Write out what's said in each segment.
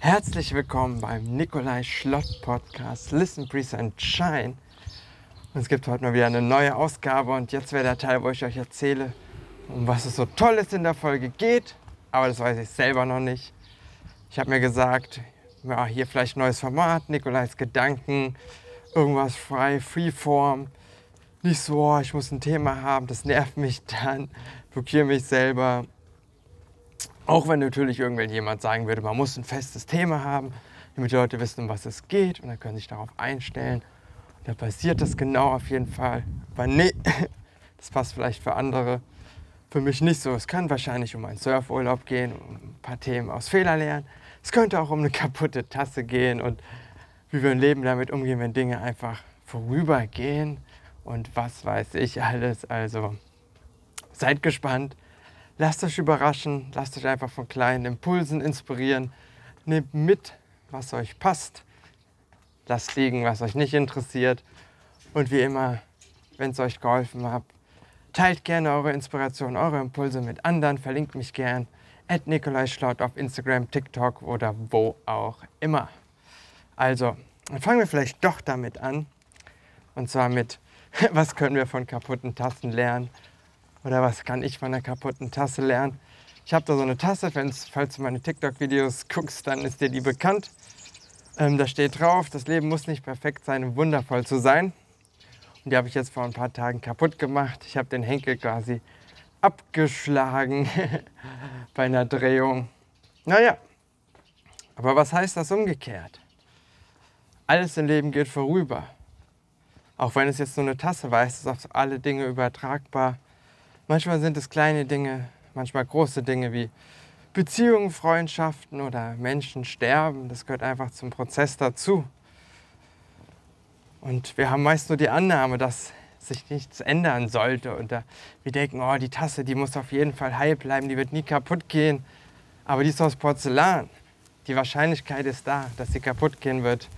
Herzlich willkommen beim Nikolai Schlott Podcast Listen, Breathe and Shine. Und es gibt heute mal wieder eine neue Ausgabe und jetzt wäre der Teil, wo ich euch erzähle, um was es so Tolles in der Folge geht. Aber das weiß ich selber noch nicht. Ich habe mir gesagt, ja, hier vielleicht neues Format, Nikolais Gedanken, irgendwas frei, Freeform. Nicht so, oh, ich muss ein Thema haben, das nervt mich dann, blockiere mich selber. Auch wenn natürlich irgendjemand sagen würde, man muss ein festes Thema haben, damit die Leute wissen, um was es geht und dann können sich darauf einstellen. Und dann passiert das genau auf jeden Fall. Aber nee, das passt vielleicht für andere. Für mich nicht so. Es kann wahrscheinlich um einen Surfurlaub gehen, um ein paar Themen aus Fehler lernen. Es könnte auch um eine kaputte Tasse gehen und wie wir im Leben damit umgehen, wenn Dinge einfach vorübergehen und was weiß ich alles. Also seid gespannt. Lasst euch überraschen, lasst euch einfach von kleinen Impulsen inspirieren. Nehmt mit, was euch passt. Lasst liegen, was euch nicht interessiert. Und wie immer, wenn es euch geholfen hat, teilt gerne eure Inspiration, eure Impulse mit anderen. Verlinkt mich gern. At Nikolai Schlaut auf Instagram, TikTok oder wo auch immer. Also, dann fangen wir vielleicht doch damit an. Und zwar mit, was können wir von kaputten Tasten lernen? Oder was kann ich von einer kaputten Tasse lernen? Ich habe da so eine Tasse, falls du meine TikTok-Videos guckst, dann ist dir die bekannt. Ähm, da steht drauf, das Leben muss nicht perfekt sein, um wundervoll zu sein. Und die habe ich jetzt vor ein paar Tagen kaputt gemacht. Ich habe den Henkel quasi abgeschlagen bei einer Drehung. Naja, aber was heißt das umgekehrt? Alles im Leben geht vorüber. Auch wenn es jetzt nur eine Tasse war, ist es auf alle Dinge übertragbar. Manchmal sind es kleine Dinge, manchmal große Dinge wie Beziehungen, Freundschaften oder Menschen sterben. Das gehört einfach zum Prozess dazu. Und wir haben meist nur die Annahme, dass sich nichts ändern sollte. Und wir denken, oh, die Tasse, die muss auf jeden Fall heil bleiben, die wird nie kaputt gehen. Aber die ist aus Porzellan. Die Wahrscheinlichkeit ist da, dass sie kaputt gehen wird.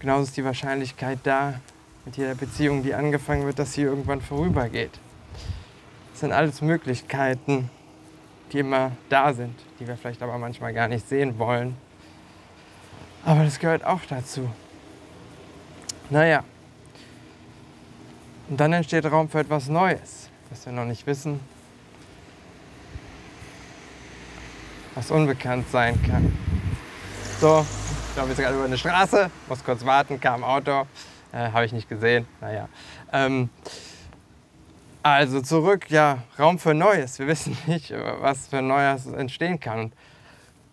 Genauso ist die Wahrscheinlichkeit da, mit jeder Beziehung, die angefangen wird, dass sie irgendwann vorübergeht. Das sind alles Möglichkeiten, die immer da sind, die wir vielleicht aber manchmal gar nicht sehen wollen. Aber das gehört auch dazu. Naja. Und dann entsteht Raum für etwas Neues, was wir noch nicht wissen, was unbekannt sein kann. So, ich glaube, wir sind gerade über eine Straße, muss kurz warten, kam ein Auto, äh, habe ich nicht gesehen. Naja. Ähm, also zurück, ja, Raum für Neues. Wir wissen nicht, was für Neues entstehen kann. Und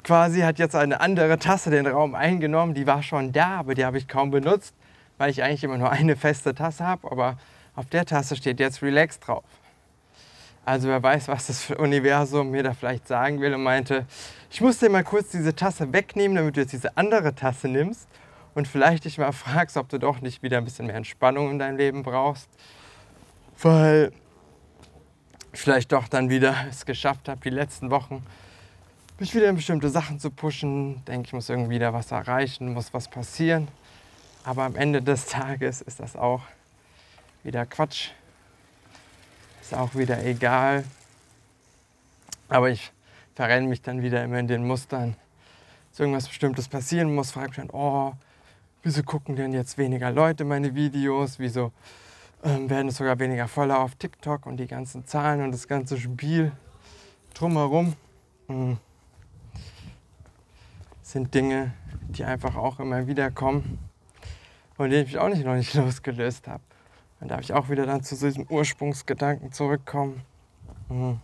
quasi hat jetzt eine andere Tasse den Raum eingenommen. Die war schon da, aber die habe ich kaum benutzt, weil ich eigentlich immer nur eine feste Tasse habe. Aber auf der Tasse steht jetzt Relax drauf. Also wer weiß, was das Universum mir da vielleicht sagen will und meinte, ich muss dir mal kurz diese Tasse wegnehmen, damit du jetzt diese andere Tasse nimmst und vielleicht dich mal fragst, ob du doch nicht wieder ein bisschen mehr Entspannung in deinem Leben brauchst. Weil vielleicht doch dann wieder es geschafft habe, die letzten Wochen mich wieder in bestimmte Sachen zu pushen. Denke, ich muss irgendwie da was erreichen, muss was passieren. Aber am Ende des Tages ist das auch wieder Quatsch. Ist auch wieder egal. Aber ich verrenne mich dann wieder immer in den Mustern. Dass irgendwas Bestimmtes passieren muss, frage mich dann, oh, wieso gucken denn jetzt weniger Leute meine Videos? Wieso ähm, werden es sogar weniger Follower auf TikTok und die ganzen Zahlen und das ganze Spiel drumherum mh, sind Dinge, die einfach auch immer wieder kommen von denen ich mich auch nicht noch nicht losgelöst habe. Dann darf ich auch wieder dann zu diesem Ursprungsgedanken zurückkommen. Hm.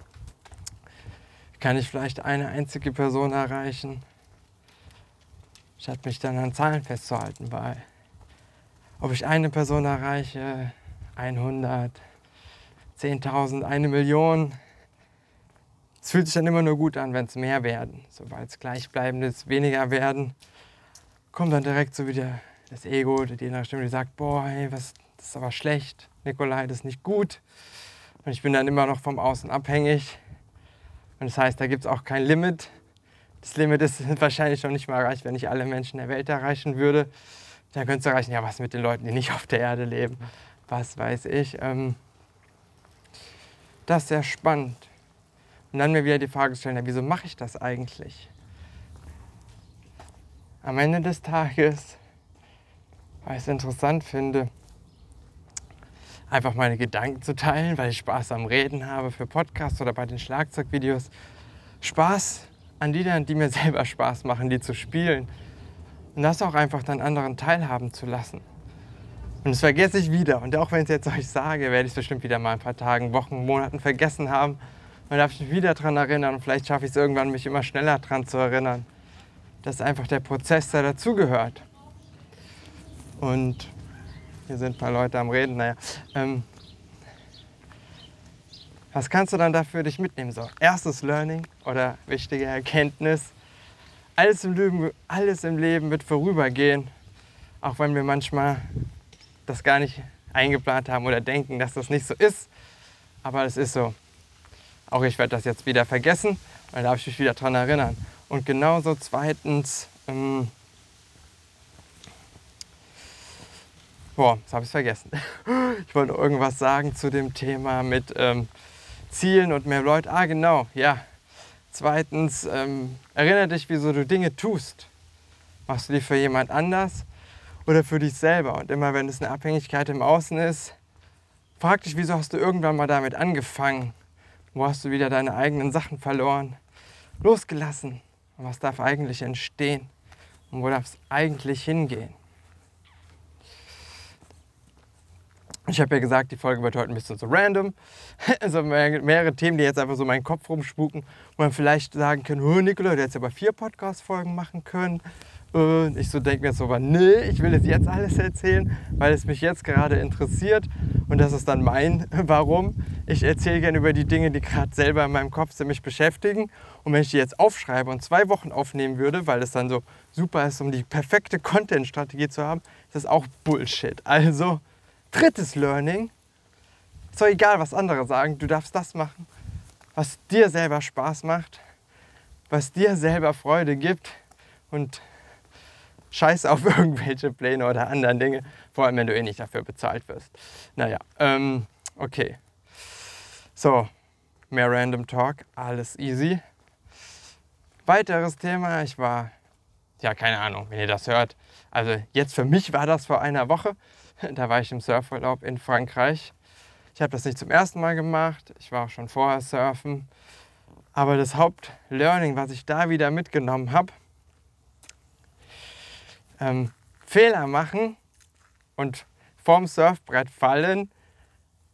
Kann ich vielleicht eine einzige Person erreichen, statt mich dann an Zahlen festzuhalten, weil ob ich eine Person erreiche, 100, 10.000, eine Million. Es fühlt sich dann immer nur gut an, wenn es mehr werden. Sobald es gleichbleibendes weniger werden, kommt dann direkt so wieder das Ego, die innere Stimme, die sagt, boah, hey, was, das ist aber schlecht, Nikolai, das ist nicht gut. Und ich bin dann immer noch vom Außen abhängig. Und das heißt, da gibt es auch kein Limit. Das Limit ist wahrscheinlich noch nicht mal erreicht, wenn ich alle Menschen der Welt erreichen würde. Dann könntest du erreichen, ja, was mit den Leuten, die nicht auf der Erde leben was weiß ich. Ähm, das ist sehr spannend. Und dann mir wieder die Frage stellen, ja, wieso mache ich das eigentlich? am Ende des Tages, weil ich es interessant finde, einfach meine Gedanken zu teilen, weil ich Spaß am Reden habe für Podcasts oder bei den Schlagzeugvideos. Spaß an Liedern, die mir selber Spaß machen, die zu spielen. Und das auch einfach dann anderen teilhaben zu lassen. Und das vergesse ich wieder. Und auch wenn ich es jetzt euch sage, werde ich es bestimmt wieder mal ein paar Tagen, Wochen, Monaten vergessen haben. Dann darf ich mich wieder daran erinnern und vielleicht schaffe ich es irgendwann, mich immer schneller daran zu erinnern. Das ist einfach der Prozess, der dazugehört. Und hier sind ein paar Leute am Reden. Naja, ähm, was kannst du dann dafür dich mitnehmen? So, erstes Learning oder wichtige Erkenntnis. Alles im, Leben, alles im Leben wird vorübergehen, auch wenn wir manchmal das gar nicht eingeplant haben oder denken, dass das nicht so ist. Aber es ist so. Auch ich werde das jetzt wieder vergessen, weil da darf ich mich wieder daran erinnern. Und genauso zweitens, ähm, boah, jetzt habe ich es vergessen. Ich wollte irgendwas sagen zu dem Thema mit ähm, Zielen und mehr Leute. Ah, genau, ja. Zweitens, ähm, erinnere dich, wieso du Dinge tust. Machst du die für jemand anders oder für dich selber? Und immer wenn es eine Abhängigkeit im Außen ist, frag dich, wieso hast du irgendwann mal damit angefangen? Wo hast du wieder deine eigenen Sachen verloren? Losgelassen. Und was darf eigentlich entstehen? Und wo darf es eigentlich hingehen? Ich habe ja gesagt, die Folge wird heute ein bisschen so random. Also mehrere Themen, die jetzt einfach so meinen Kopf rumspuken, wo man vielleicht sagen kann, oh, Nikola, du hättest aber vier Podcast-Folgen machen können. Und ich so denke mir so, aber nee, ich will es jetzt alles erzählen, weil es mich jetzt gerade interessiert. Und das ist dann mein Warum. Ich erzähle gerne über die Dinge, die gerade selber in meinem Kopf mich beschäftigen. Und wenn ich die jetzt aufschreibe und zwei Wochen aufnehmen würde, weil es dann so super ist, um die perfekte Content-Strategie zu haben, ist das auch Bullshit. Also, drittes Learning. Ist doch egal, was andere sagen. Du darfst das machen, was dir selber Spaß macht, was dir selber Freude gibt. Und scheiß auf irgendwelche Pläne oder anderen Dinge, vor allem wenn du eh nicht dafür bezahlt wirst. Naja, ähm, okay. So, mehr Random Talk, alles easy. Weiteres Thema, ich war, ja, keine Ahnung, wenn ihr das hört. Also jetzt für mich war das vor einer Woche. Da war ich im Surfurlaub in Frankreich. Ich habe das nicht zum ersten Mal gemacht, ich war auch schon vorher surfen. Aber das Hauptlearning, was ich da wieder mitgenommen habe, ähm, Fehler machen und vom Surfbrett fallen,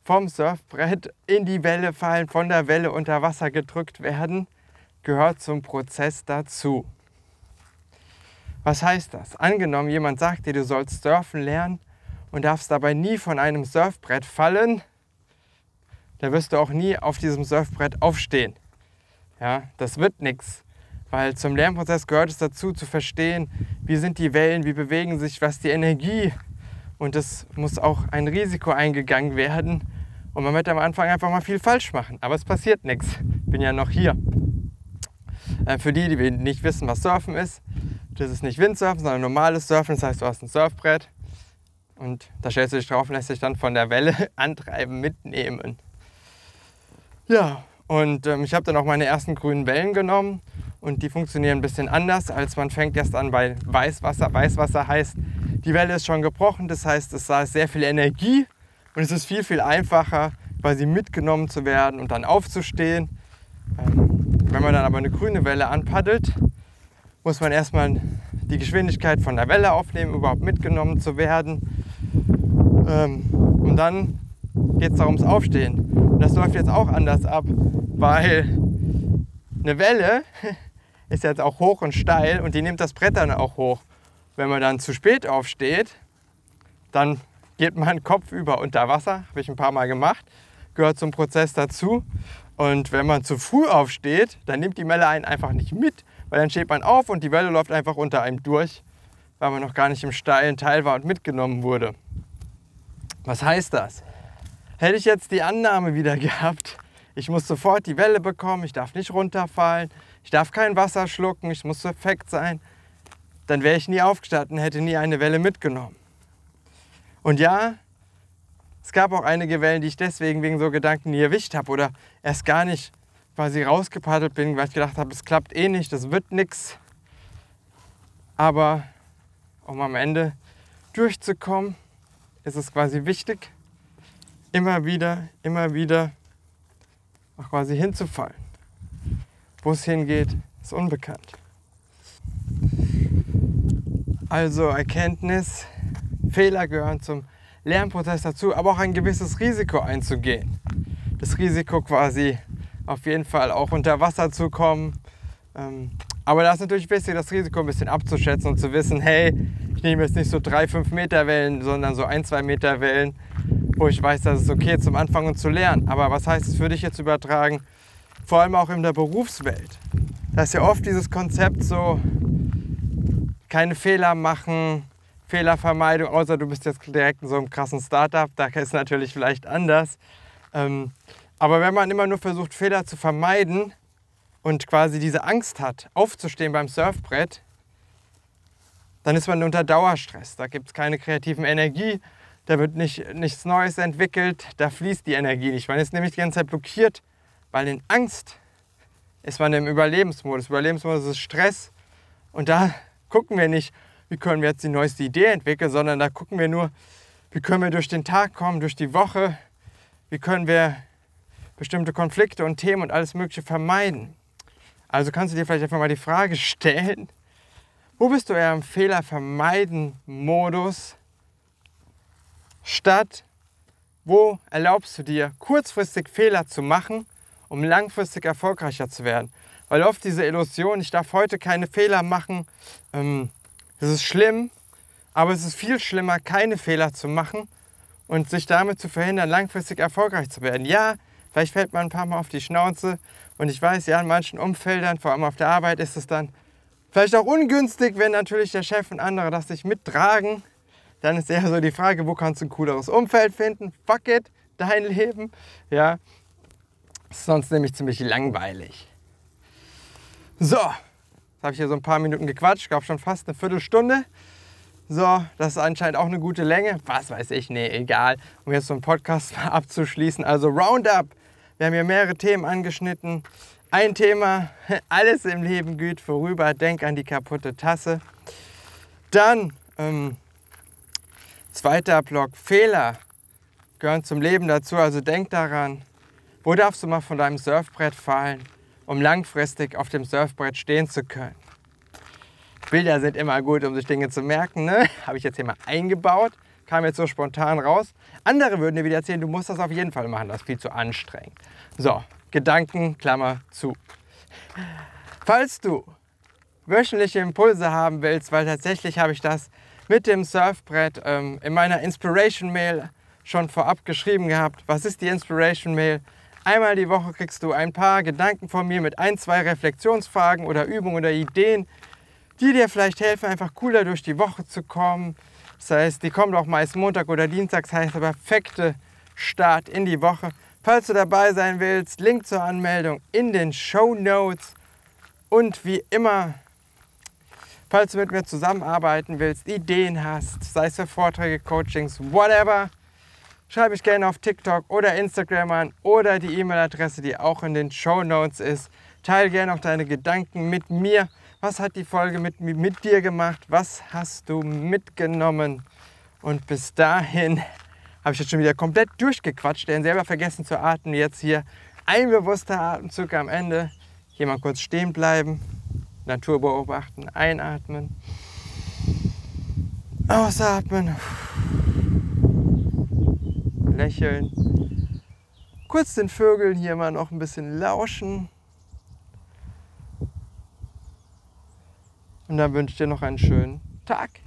vom Surfbrett in die Welle fallen, von der Welle unter Wasser gedrückt werden, gehört zum Prozess dazu. Was heißt das? Angenommen, jemand sagt dir, du sollst surfen lernen und darfst dabei nie von einem Surfbrett fallen, dann wirst du auch nie auf diesem Surfbrett aufstehen. Ja, das wird nichts. Weil zum Lernprozess gehört es dazu, zu verstehen, wie sind die Wellen, wie bewegen sich, was die Energie. Und es muss auch ein Risiko eingegangen werden. Und man wird am Anfang einfach mal viel falsch machen. Aber es passiert nichts. Ich bin ja noch hier. Äh, für die, die nicht wissen, was Surfen ist, das ist nicht Windsurfen, sondern normales Surfen. Das heißt, du hast ein Surfbrett und da stellst du dich drauf und lässt dich dann von der Welle antreiben, mitnehmen. Ja, und ähm, ich habe dann auch meine ersten grünen Wellen genommen und die funktionieren ein bisschen anders, als man fängt erst an bei Weißwasser. Weißwasser heißt, die Welle ist schon gebrochen, das heißt, es ist sehr viel Energie und es ist viel, viel einfacher, quasi mitgenommen zu werden und dann aufzustehen. Ähm, wenn man dann aber eine grüne Welle anpaddelt, muss man erstmal die Geschwindigkeit von der Welle aufnehmen, überhaupt mitgenommen zu werden. Ähm, und dann geht es darum, ums Aufstehen. Und das läuft jetzt auch anders ab, weil eine Welle ist jetzt auch hoch und steil und die nimmt das Brett dann auch hoch. Wenn man dann zu spät aufsteht, dann geht man kopfüber unter Wasser, habe ich ein paar Mal gemacht, gehört zum Prozess dazu. Und wenn man zu früh aufsteht, dann nimmt die Welle einen einfach nicht mit, weil dann steht man auf und die Welle läuft einfach unter einem durch, weil man noch gar nicht im steilen Teil war und mitgenommen wurde. Was heißt das? Hätte ich jetzt die Annahme wieder gehabt, ich muss sofort die Welle bekommen, ich darf nicht runterfallen, ich darf kein Wasser schlucken, ich muss perfekt sein, dann wäre ich nie aufgestanden, hätte nie eine Welle mitgenommen. Und ja, es gab auch einige Wellen, die ich deswegen wegen so Gedanken nie erwischt habe oder erst gar nicht quasi rausgepaddelt bin, weil ich gedacht habe, es klappt eh nicht, das wird nichts. Aber um am Ende durchzukommen, ist es quasi wichtig, immer wieder, immer wieder auch quasi hinzufallen. Wo es hingeht, ist unbekannt. Also Erkenntnis, Fehler gehören zum Lernprozess dazu, aber auch ein gewisses Risiko einzugehen. Das Risiko quasi auf jeden Fall auch unter Wasser zu kommen. Ähm, aber da ist natürlich wichtig, das Risiko ein bisschen abzuschätzen und zu wissen, hey, ich nehme jetzt nicht so drei, fünf Meter Wellen, sondern so ein, zwei Meter Wellen, wo ich weiß, dass es okay zum Anfangen zu lernen. Aber was heißt es für dich jetzt übertragen? Vor allem auch in der Berufswelt. Da ist ja oft dieses Konzept so, keine Fehler machen, Fehlervermeidung, außer du bist jetzt direkt in so einem krassen Startup, da ist es natürlich vielleicht anders. Ähm, aber wenn man immer nur versucht, Fehler zu vermeiden und quasi diese Angst hat, aufzustehen beim Surfbrett, dann ist man unter Dauerstress. Da gibt es keine kreativen Energie, da wird nicht, nichts Neues entwickelt, da fließt die Energie nicht. Man ist nämlich die ganze Zeit blockiert, weil in Angst ist man im Überlebensmodus. Überlebensmodus ist Stress und da gucken wir nicht, wie können wir jetzt die neueste Idee entwickeln, sondern da gucken wir nur, wie können wir durch den Tag kommen, durch die Woche, wie können wir bestimmte Konflikte und Themen und alles Mögliche vermeiden. Also kannst du dir vielleicht einfach mal die Frage stellen, wo bist du eher im Fehler-Vermeiden-Modus statt wo erlaubst du dir kurzfristig Fehler zu machen, um langfristig erfolgreicher zu werden? Weil oft diese Illusion, ich darf heute keine Fehler machen, ähm, das ist schlimm, aber es ist viel schlimmer, keine Fehler zu machen und sich damit zu verhindern, langfristig erfolgreich zu werden. Ja, Vielleicht fällt man ein paar Mal auf die Schnauze. Und ich weiß, ja, in manchen Umfeldern, vor allem auf der Arbeit, ist es dann vielleicht auch ungünstig, wenn natürlich der Chef und andere das sich mittragen. Dann ist eher so die Frage, wo kannst du ein cooleres Umfeld finden? Fuck it, dein Leben. Ja, ist sonst nämlich ziemlich langweilig. So, jetzt habe ich hier so ein paar Minuten gequatscht, glaube schon fast eine Viertelstunde. So, das ist anscheinend auch eine gute Länge. Was weiß ich, nee, egal. Um jetzt so einen Podcast mal abzuschließen. Also Roundup wir haben hier mehrere Themen angeschnitten. Ein Thema, alles im Leben geht vorüber, denk an die kaputte Tasse. Dann, ähm, zweiter Block, Fehler gehören zum Leben dazu, also denk daran, wo darfst du mal von deinem Surfbrett fallen, um langfristig auf dem Surfbrett stehen zu können. Bilder sind immer gut, um sich Dinge zu merken. Ne? Habe ich jetzt hier mal eingebaut kam jetzt so spontan raus. Andere würden dir wieder erzählen, du musst das auf jeden Fall machen, das ist viel zu anstrengend. So, Gedanken, Klammer zu. Falls du wöchentliche Impulse haben willst, weil tatsächlich habe ich das mit dem Surfbrett ähm, in meiner Inspiration Mail schon vorab geschrieben gehabt. Was ist die Inspiration Mail? Einmal die Woche kriegst du ein paar Gedanken von mir mit ein, zwei Reflexionsfragen oder Übungen oder Ideen, die dir vielleicht helfen, einfach cooler durch die Woche zu kommen, das heißt, die kommt auch meist Montag oder Dienstag, das heißt der perfekte Start in die Woche. Falls du dabei sein willst, Link zur Anmeldung in den Show Notes. Und wie immer, falls du mit mir zusammenarbeiten willst, Ideen hast, sei es für Vorträge, Coachings, whatever, schreibe mich gerne auf TikTok oder Instagram an oder die E-Mail-Adresse, die auch in den Show Notes ist. Teile gerne auch deine Gedanken mit mir. Was hat die Folge mit, mit dir gemacht? Was hast du mitgenommen? Und bis dahin habe ich jetzt schon wieder komplett durchgequatscht, denn selber vergessen zu atmen. Jetzt hier ein bewusster Atemzug am Ende. Hier mal kurz stehen bleiben, Natur beobachten, einatmen, ausatmen, lächeln. Kurz den Vögeln hier mal noch ein bisschen lauschen. Und dann wünsche ich dir noch einen schönen Tag.